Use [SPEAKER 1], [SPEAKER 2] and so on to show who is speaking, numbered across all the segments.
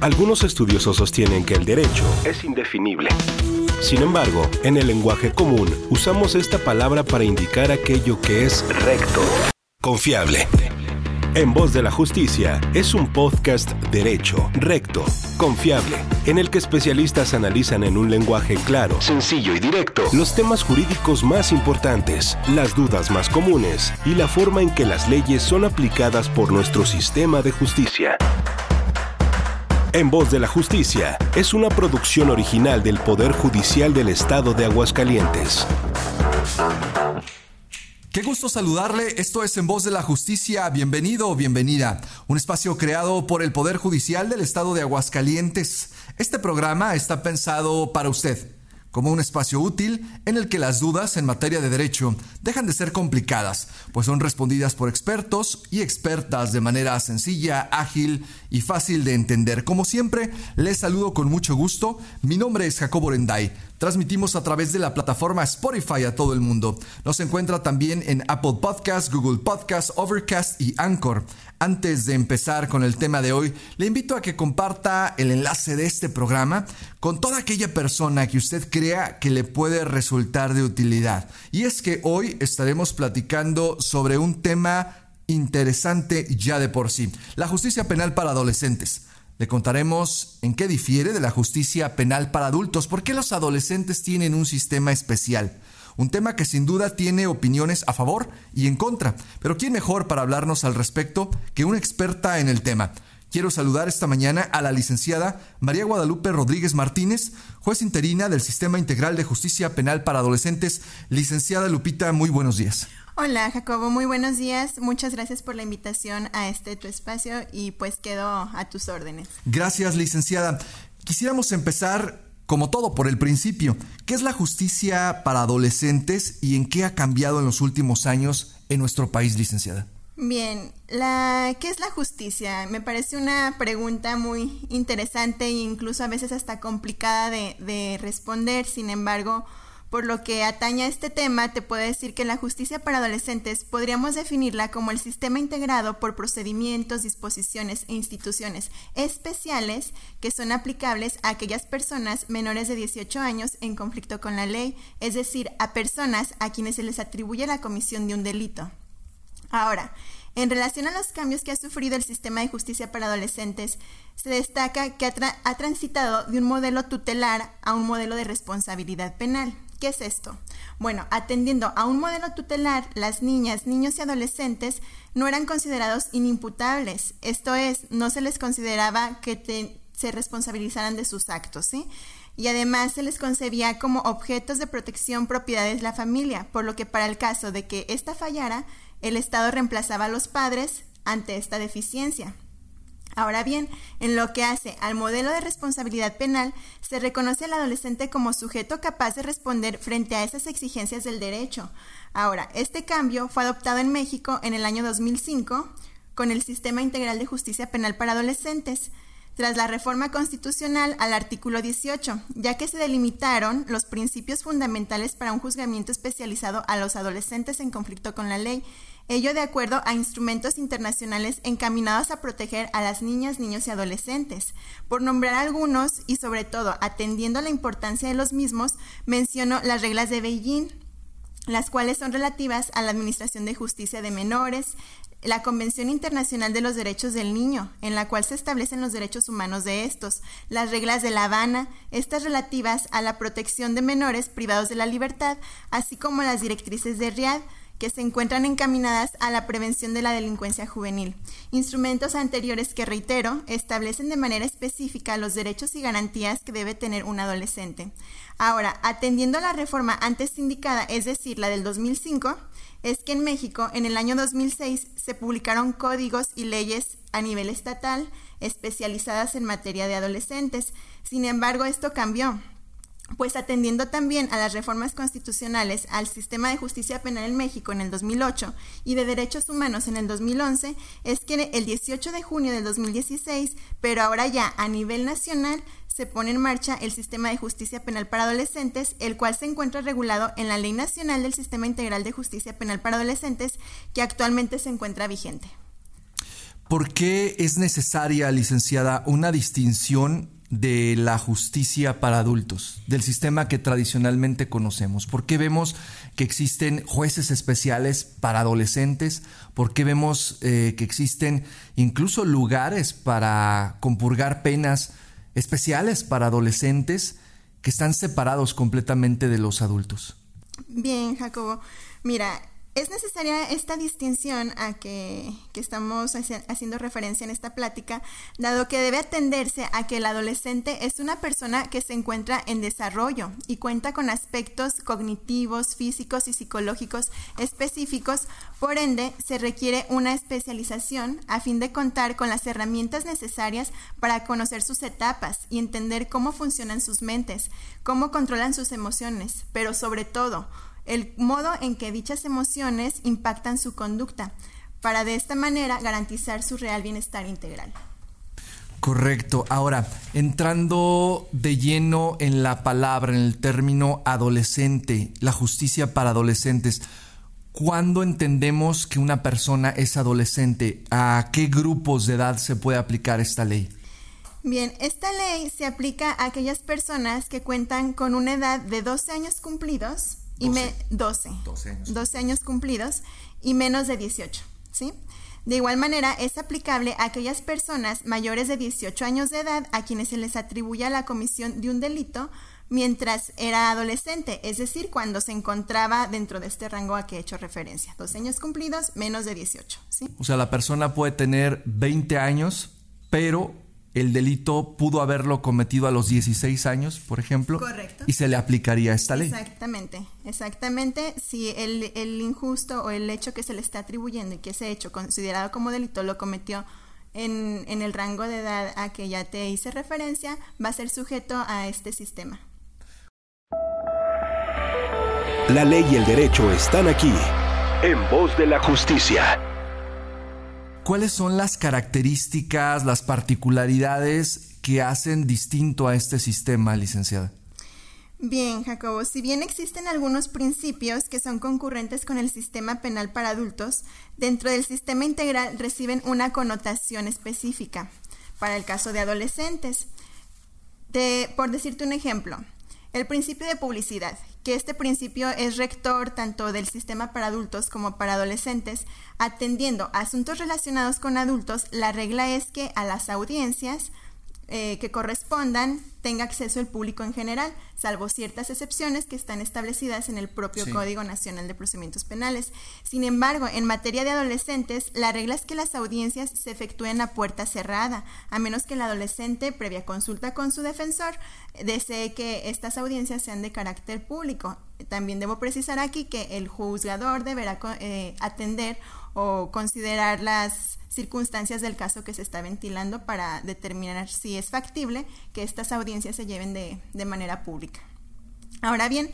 [SPEAKER 1] Algunos estudiosos sostienen que el derecho es indefinible. Sin embargo, en el lenguaje común usamos esta palabra para indicar aquello que es recto, confiable. En Voz de la Justicia es un podcast derecho, recto, confiable, en el que especialistas analizan en un lenguaje claro, sencillo y directo los temas jurídicos más importantes, las dudas más comunes y la forma en que las leyes son aplicadas por nuestro sistema de justicia. En Voz de la Justicia es una producción original del Poder Judicial del Estado de Aguascalientes.
[SPEAKER 2] Qué gusto saludarle, esto es En Voz de la Justicia, bienvenido o bienvenida, un espacio creado por el Poder Judicial del Estado de Aguascalientes. Este programa está pensado para usted como un espacio útil en el que las dudas en materia de derecho dejan de ser complicadas, pues son respondidas por expertos y expertas de manera sencilla, ágil y fácil de entender. Como siempre, les saludo con mucho gusto. Mi nombre es Jacobo Renday. Transmitimos a través de la plataforma Spotify a todo el mundo. Nos encuentra también en Apple Podcasts, Google Podcasts, Overcast y Anchor. Antes de empezar con el tema de hoy, le invito a que comparta el enlace de este programa con toda aquella persona que usted crea que le puede resultar de utilidad. Y es que hoy estaremos platicando sobre un tema interesante ya de por sí, la justicia penal para adolescentes. Le contaremos en qué difiere de la justicia penal para adultos, por qué los adolescentes tienen un sistema especial. Un tema que sin duda tiene opiniones a favor y en contra, pero ¿quién mejor para hablarnos al respecto que una experta en el tema? Quiero saludar esta mañana a la licenciada María Guadalupe Rodríguez Martínez, juez interina del Sistema Integral de Justicia Penal para Adolescentes. Licenciada Lupita, muy buenos días.
[SPEAKER 3] Hola Jacobo, muy buenos días. Muchas gracias por la invitación a este tu espacio y pues quedo a tus órdenes.
[SPEAKER 2] Gracias, licenciada. Quisiéramos empezar como todo, por el principio, ¿qué es la justicia para adolescentes y en qué ha cambiado en los últimos años en nuestro país, licenciada?
[SPEAKER 3] Bien, la, ¿qué es la justicia? Me parece una pregunta muy interesante e incluso a veces hasta complicada de, de responder. Sin embargo, por lo que atañe a este tema, te puedo decir que la justicia para adolescentes podríamos definirla como el sistema integrado por procedimientos, disposiciones e instituciones especiales que son aplicables a aquellas personas menores de 18 años en conflicto con la ley, es decir, a personas a quienes se les atribuye la comisión de un delito. Ahora, en relación a los cambios que ha sufrido el sistema de justicia para adolescentes, se destaca que ha, ha transitado de un modelo tutelar a un modelo de responsabilidad penal. ¿Qué es esto? Bueno, atendiendo a un modelo tutelar, las niñas, niños y adolescentes no eran considerados inimputables. Esto es, no se les consideraba que se responsabilizaran de sus actos, ¿sí? Y además se les concebía como objetos de protección propiedades de la familia, por lo que para el caso de que ésta fallara, el Estado reemplazaba a los padres ante esta deficiencia. Ahora bien, en lo que hace al modelo de responsabilidad penal, se reconoce al adolescente como sujeto capaz de responder frente a esas exigencias del derecho. Ahora, este cambio fue adoptado en México en el año 2005 con el Sistema Integral de Justicia Penal para Adolescentes, tras la reforma constitucional al artículo 18, ya que se delimitaron los principios fundamentales para un juzgamiento especializado a los adolescentes en conflicto con la ley ello de acuerdo a instrumentos internacionales encaminados a proteger a las niñas, niños y adolescentes. Por nombrar algunos y sobre todo atendiendo a la importancia de los mismos, menciono las reglas de Beijing, las cuales son relativas a la Administración de Justicia de Menores, la Convención Internacional de los Derechos del Niño, en la cual se establecen los derechos humanos de estos, las reglas de La Habana, estas relativas a la protección de menores privados de la libertad, así como las directrices de Riad, que se encuentran encaminadas a la prevención de la delincuencia juvenil. Instrumentos anteriores que, reitero, establecen de manera específica los derechos y garantías que debe tener un adolescente. Ahora, atendiendo a la reforma antes indicada, es decir, la del 2005, es que en México, en el año 2006, se publicaron códigos y leyes a nivel estatal especializadas en materia de adolescentes. Sin embargo, esto cambió pues atendiendo también a las reformas constitucionales al sistema de justicia penal en México en el 2008 y de derechos humanos en el 2011, es que el 18 de junio del 2016, pero ahora ya a nivel nacional, se pone en marcha el sistema de justicia penal para adolescentes, el cual se encuentra regulado en la Ley Nacional del Sistema Integral de Justicia Penal para Adolescentes, que actualmente se encuentra vigente.
[SPEAKER 2] ¿Por qué es necesaria, licenciada, una distinción de la justicia para adultos, del sistema que tradicionalmente conocemos? ¿Por qué vemos que existen jueces especiales para adolescentes? ¿Por qué vemos eh, que existen incluso lugares para compurgar penas especiales para adolescentes que están separados completamente de los adultos?
[SPEAKER 3] Bien, Jacobo. Mira, es necesaria esta distinción a que, estamos haciendo referencia en esta plática, dado que debe atenderse a que el adolescente es una persona que se encuentra en desarrollo y cuenta con aspectos cognitivos, físicos y psicológicos específicos, por ende se requiere una especialización a fin de contar con las herramientas necesarias para conocer sus etapas y entender cómo funcionan sus mentes, cómo controlan sus emociones, pero sobre todo, el modo en que dichas emociones impactan su conducta, para de esta manera garantizar su real bienestar integral.
[SPEAKER 2] Correcto. Ahora, entrando de lleno en la palabra, en el término adolescente, la justicia para adolescentes, ¿cuándo entendemos que una persona es adolescente? ¿A qué grupos de edad se puede aplicar esta ley?
[SPEAKER 3] Bien, esta ley se aplica a aquellas personas que cuentan con una edad de 12 años cumplidos y 12. 12, años. cumplidos y menos de 18, ¿sí? De igual manera, es aplicable a aquellas personas mayores de 18 años de edad a quienes se les atribuye la comisión de un delito mientras era adolescente, es decir, cuando se encontraba dentro de este rango a que he hecho referencia. 12 años cumplidos, menos de 18, ¿sí?
[SPEAKER 2] O sea, la persona puede tener 20 años, pero el delito pudo haberlo cometido a los 16 años, por ejemplo,
[SPEAKER 3] Correcto.
[SPEAKER 2] y se le aplicaría esta ley.
[SPEAKER 3] Exactamente, exactamente. Si el, el, injusto o el hecho que se le está atribuyendo y que ese hecho considerado como delito lo cometió en, en el rango de edad a que ya te hice referencia, va a ser sujeto a este sistema.
[SPEAKER 1] La ley y el derecho están aquí, en voz de la justicia.
[SPEAKER 2] ¿Cuáles son las características, las particularidades que hacen distinto a este sistema, licenciada?
[SPEAKER 3] Bien, Jacobo, si bien existen algunos principios que son concurrentes con el sistema penal para adultos, dentro del sistema integral reciben una connotación específica para el caso de adolescentes. por decirte un ejemplo, el principio de publicidad, que este principio es rector tanto del sistema para adultos como para adolescentes, atendiendo asuntos relacionados con adultos, la regla es que a las audiencias eh, que correspondan tenga acceso el público en general, salvo ciertas excepciones que están establecidas en el propio Código Nacional de Procedimientos Penales. Sin embargo, en materia de adolescentes, la regla es que las audiencias se efectúen a puerta cerrada, a menos que el adolescente, previa consulta con su defensor, desee que estas audiencias sean de carácter público. También debo precisar aquí que el juzgador deberá eh, atender o considerar las circunstancias del caso que se está ventilando para determinar si es factible que estas audiencias se lleven de, manera pública. Ahora bien,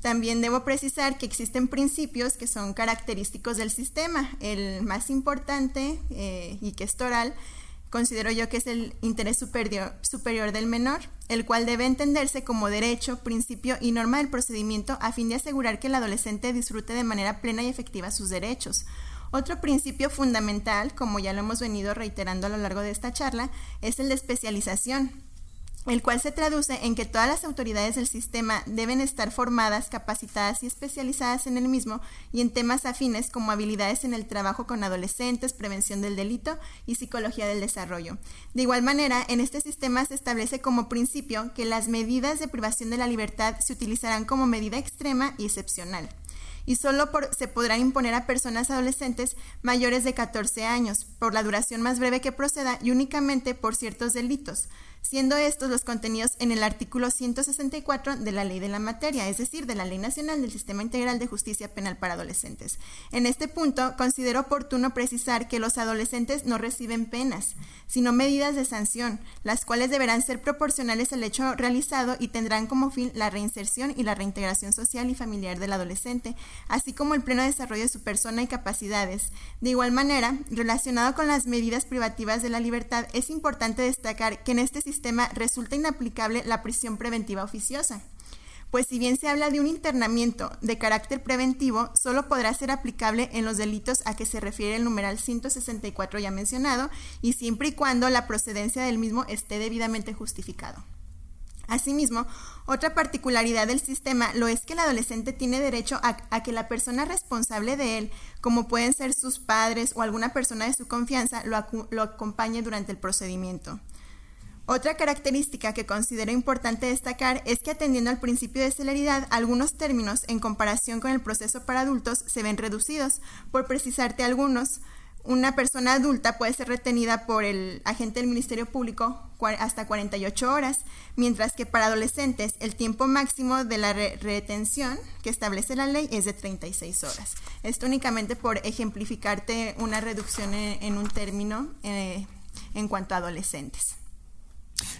[SPEAKER 3] también debo precisar que existen principios que son característicos del sistema. El más importante eh, y que es toral, considero yo que es el interés superior, del menor, el cual debe entenderse como derecho, principio y norma del procedimiento a fin de asegurar que el adolescente disfrute de manera plena y efectiva sus derechos. Otro principio fundamental, como ya lo hemos venido reiterando a lo largo de esta charla, es el de especialización, el cual se traduce en que todas las autoridades del sistema deben estar formadas, capacitadas y especializadas en el mismo y en temas afines como habilidades en el trabajo con adolescentes, prevención del delito y psicología del desarrollo. De igual manera, en este sistema se establece como principio que las medidas de privación de la libertad se utilizarán como medida extrema y excepcional y solo se podrá imponer a personas adolescentes mayores de 14 años por la duración más breve que proceda y únicamente por ciertos delitos siendo estos los contenidos en el artículo 164 de la Ley de la Materia, es decir, de la Ley Nacional del Sistema Integral de Justicia Penal para Adolescentes. En este punto, considero oportuno precisar que los adolescentes no reciben penas, sino medidas de sanción, las cuales deberán ser proporcionales al hecho realizado y tendrán como fin la reinserción y la reintegración social y familiar del adolescente, así como el pleno desarrollo de su persona y capacidades. De igual manera, relacionado con las medidas privativas de la libertad, es importante destacar que en este sistema resulta inaplicable la prisión preventiva oficiosa pues si bien se habla de un internamiento de carácter preventivo, solo podrá ser aplicable en los delitos a que se refiere el numeral 164 ya mencionado y siempre y cuando la procedencia del mismo esté debidamente justificado. Asimismo, otra particularidad del sistema lo es que el adolescente tiene derecho a, que la persona responsable de él, como pueden ser sus padres o alguna persona de su confianza, lo, lo acompañe durante el procedimiento. Otra característica que considero importante destacar es que atendiendo al principio de celeridad, algunos términos en comparación con el proceso para adultos se ven reducidos. Por precisarte algunos, una persona adulta puede ser retenida por el agente del Ministerio Público hasta 48 horas, mientras que para adolescentes el tiempo máximo de la retención que establece la ley es de 36 horas. Esto únicamente por ejemplificarte una reducción en, un término eh, en cuanto a adolescentes.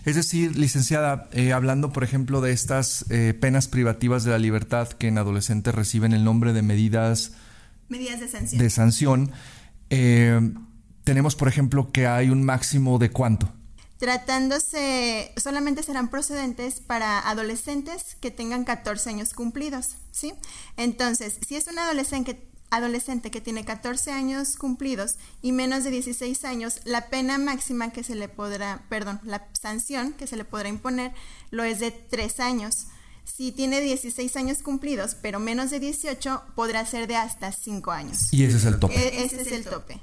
[SPEAKER 2] Es decir, licenciada, eh, hablando por ejemplo de estas eh, penas privativas de la libertad que en adolescentes reciben el nombre de medidas,
[SPEAKER 3] medidas de sanción,
[SPEAKER 2] de sanción eh, tenemos, por ejemplo, que hay un máximo de cuánto.
[SPEAKER 3] Tratándose, solamente serán procedentes para adolescentes que tengan 14 años cumplidos, ¿sí? Entonces, si es un adolescente, adolescente que tiene 14 años cumplidos y menos de 16 años, la pena máxima que se le podrá, perdón, la sanción que se le podrá imponer lo es de 3 años. Si tiene 16 años cumplidos, pero menos de 18, podrá ser de hasta 5 años.
[SPEAKER 2] Y ese es el tope.
[SPEAKER 3] E-, ese es el tope.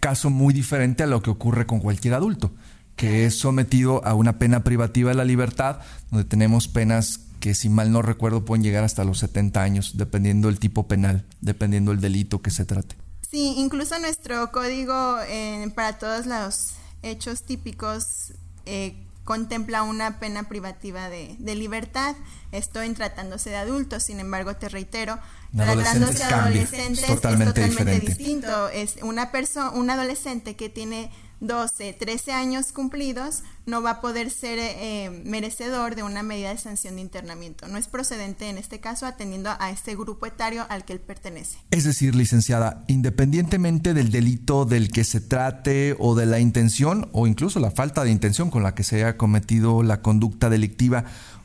[SPEAKER 2] Caso muy diferente a lo que ocurre con cualquier adulto, que es sometido a una pena privativa de la libertad, donde tenemos penas que si mal no recuerdo pueden llegar hasta los 70 años, dependiendo del tipo penal, dependiendo del delito que se trate.
[SPEAKER 3] Sí, incluso nuestro código eh, para todos los hechos típicos eh, contempla una pena privativa de, libertad. Esto en tratándose de adultos, sin embargo, te reitero, tratándose de adolescentes es totalmente distinto. Es una persona, un adolescente que tiene 12, 13 años cumplidos, no va a poder ser eh, merecedor de una medida de sanción de internamiento. No es procedente en este caso atendiendo a este grupo etario al que él pertenece.
[SPEAKER 2] Es decir, licenciada, independientemente del delito del que se trate o de la intención o incluso la falta de intención con la que se haya cometido la conducta delictiva,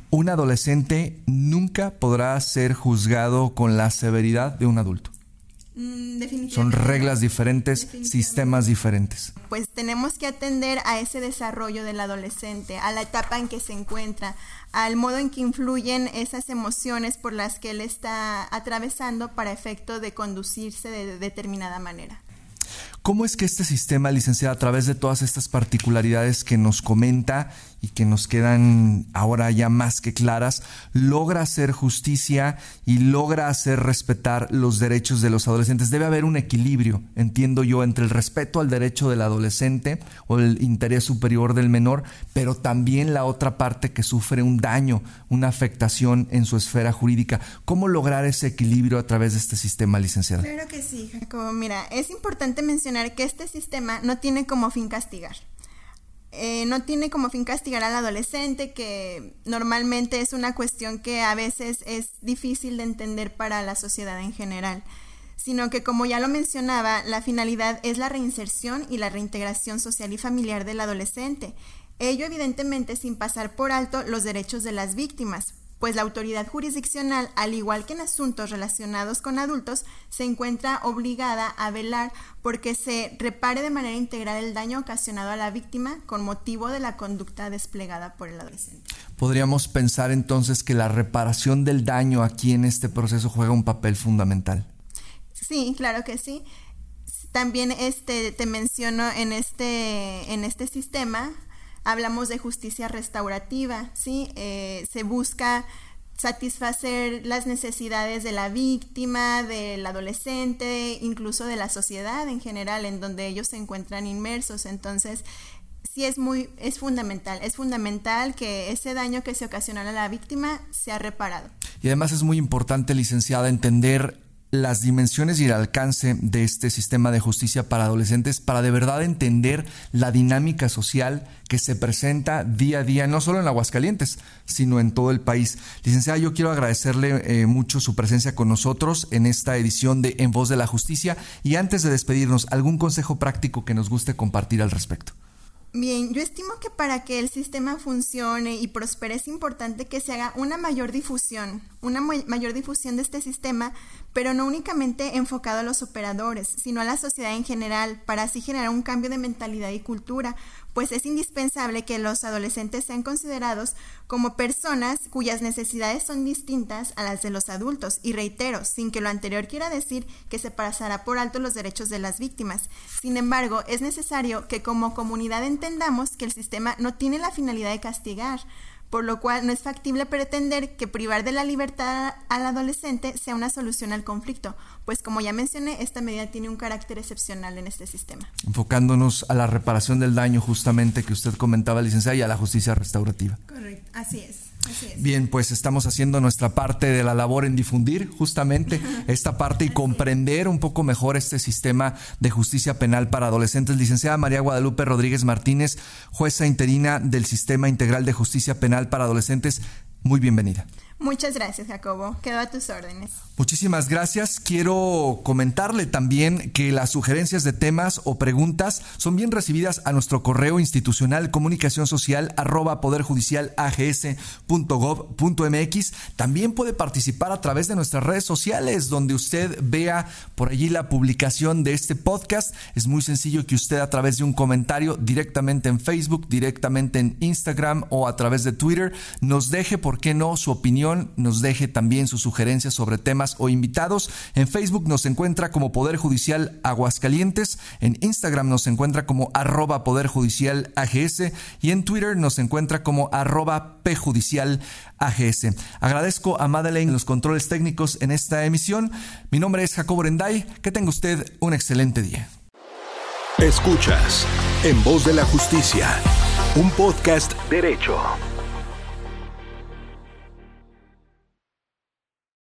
[SPEAKER 2] un adolescente nunca podrá ser juzgado con la severidad de un adulto.
[SPEAKER 3] Mm,
[SPEAKER 2] Son reglas diferentes, sistemas diferentes.
[SPEAKER 3] Pues tenemos que atender a ese desarrollo del adolescente, a la etapa en que se encuentra, al modo en que influyen esas emociones por las que él está atravesando para efecto de conducirse de determinada manera.
[SPEAKER 2] ¿Cómo es que este sistema, licenciada, a través de todas estas particularidades que nos comenta y que nos quedan ahora ya más que claras, logra hacer justicia y logra hacer respetar los derechos de los adolescentes? Debe haber un equilibrio, entiendo yo, entre el respeto al derecho del adolescente o el interés superior del menor, pero también la otra parte que sufre un daño, una afectación en su esfera jurídica. ¿Cómo lograr ese equilibrio a través de este sistema, licenciada?
[SPEAKER 3] Claro que sí, Jacobo. Mira, es importante mencionar que este sistema no tiene como fin castigar. Eh, no tiene como fin castigar al adolescente, que normalmente es una cuestión que a veces es difícil de entender para la sociedad en general, sino que como ya lo mencionaba, la finalidad es la reinserción y la reintegración social y familiar del adolescente. Ello evidentemente sin pasar por alto los derechos de las víctimas, pues la autoridad jurisdiccional, al igual que en asuntos relacionados con adultos, se encuentra obligada a velar porque se repare de manera integral el daño ocasionado a la víctima con motivo de la conducta desplegada por el adolescente.
[SPEAKER 2] Podríamos pensar entonces que la reparación del daño aquí en este proceso juega un papel fundamental.
[SPEAKER 3] Sí, claro que sí. También este, te menciono en este, en este sistema hablamos de justicia restaurativa, ¿sí? Eh, se busca satisfacer las necesidades de la víctima, del adolescente, incluso de la sociedad en general, en donde ellos se encuentran inmersos. Entonces, sí es muy, es fundamental, es fundamental que ese daño que se ocasiona a la víctima sea reparado.
[SPEAKER 2] Y además es muy importante, licenciada, entender las dimensiones y el alcance de este sistema de justicia para adolescentes para de verdad entender la dinámica social que se presenta día a día, no solo en Aguascalientes, sino en todo el país. Licenciada, yo quiero agradecerle eh, mucho su presencia con nosotros en esta edición de En Voz de la Justicia y antes de despedirnos, ¿algún consejo práctico que nos guste compartir al respecto?
[SPEAKER 3] Bien, yo estimo que para que el sistema funcione y prospere es importante que se haga una mayor difusión, una mayor difusión de este sistema, pero no únicamente enfocado a los operadores, sino a la sociedad en general, para así generar un cambio de mentalidad y cultura, pues es indispensable que los adolescentes sean considerados como personas cuyas necesidades son distintas a las de los adultos, y reitero, sin que lo anterior quiera decir que se pasará por alto los derechos de las víctimas. Sin embargo, es necesario que como comunidad entendamos que el sistema no tiene la finalidad de castigar, por lo cual no es factible pretender que privar de la libertad al adolescente sea una solución al conflicto, pues como ya mencioné, esta medida tiene un carácter excepcional en este sistema.
[SPEAKER 2] Enfocándonos a la reparación del daño justamente que usted comentaba, licenciada, y a la justicia restaurativa.
[SPEAKER 3] Correcto, así es.
[SPEAKER 2] Bien, pues estamos haciendo nuestra parte de la labor en difundir justamente esta parte y comprender un poco mejor este sistema de justicia penal para adolescentes. Licenciada María Guadalupe Rodríguez Martínez, jueza interina del Sistema Integral de Justicia Penal para Adolescentes, muy bienvenida.
[SPEAKER 3] Muchas gracias, Jacobo. Quedo a tus órdenes.
[SPEAKER 2] Muchísimas gracias. Quiero comentarle también que las sugerencias de temas o preguntas son bien recibidas a nuestro correo institucional comunicación social arroba. También puede participar a través de nuestras redes sociales donde usted vea por allí la publicación de este podcast. Es muy sencillo que usted a través de un comentario directamente en Facebook, directamente en Instagram o a través de Twitter nos deje, ¿por qué no?, su nos deje también sus sugerencias sobre temas o invitados. En Facebook nos encuentra como Poder Judicial Aguascalientes, en Instagram nos encuentra como arroba Poder Judicial AGS y en Twitter nos encuentra como arroba PJudicial AGS. Agradezco a Madeleine los controles técnicos en esta emisión. Mi nombre es Jacobo Renday. Que tenga usted un excelente día.
[SPEAKER 1] Escuchas En Voz de la Justicia, un podcast derecho.